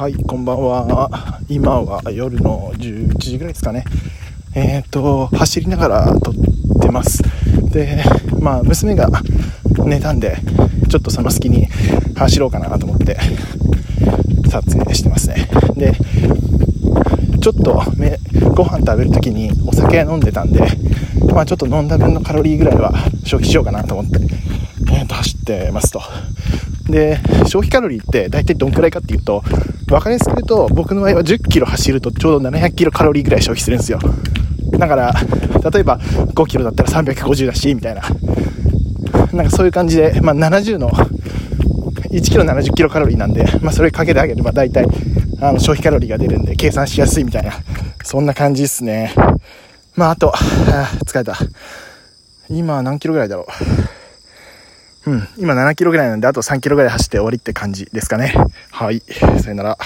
はい、こんばんは。今は夜の11時ぐらいですかね。えっ、と、走りながら撮ってます。で、まあ、娘が寝たんで、ちょっとその隙に走ろうかなと思って、撮影してますね。で、ちょっとめご飯食べるときにお酒飲んでたんで、まあ、ちょっと飲んだ分のカロリーぐらいは消費しようかなと思って、えー、と走ってますと。で、消費カロリーって大体どんくらいかっていうと、分かりやすく言うと、僕の場合は10キロ走るとちょうど700キロカロリーぐらい消費するんですよ。だから、例えば5キロだったら350だし、みたいな。なんかそういう感じで、まあ、70の、1キロ70キロカロリーなんで、まあ、それかけてあげれば大体、あの、消費カロリーが出るんで、計算しやすいみたいな、そんな感じですね。まあ、あと、あ疲れた。今何キロぐらいだろう？うん、今7キロぐらいなんで、あと3キロぐらい走って終わりって感じですかね。はい、さよなら。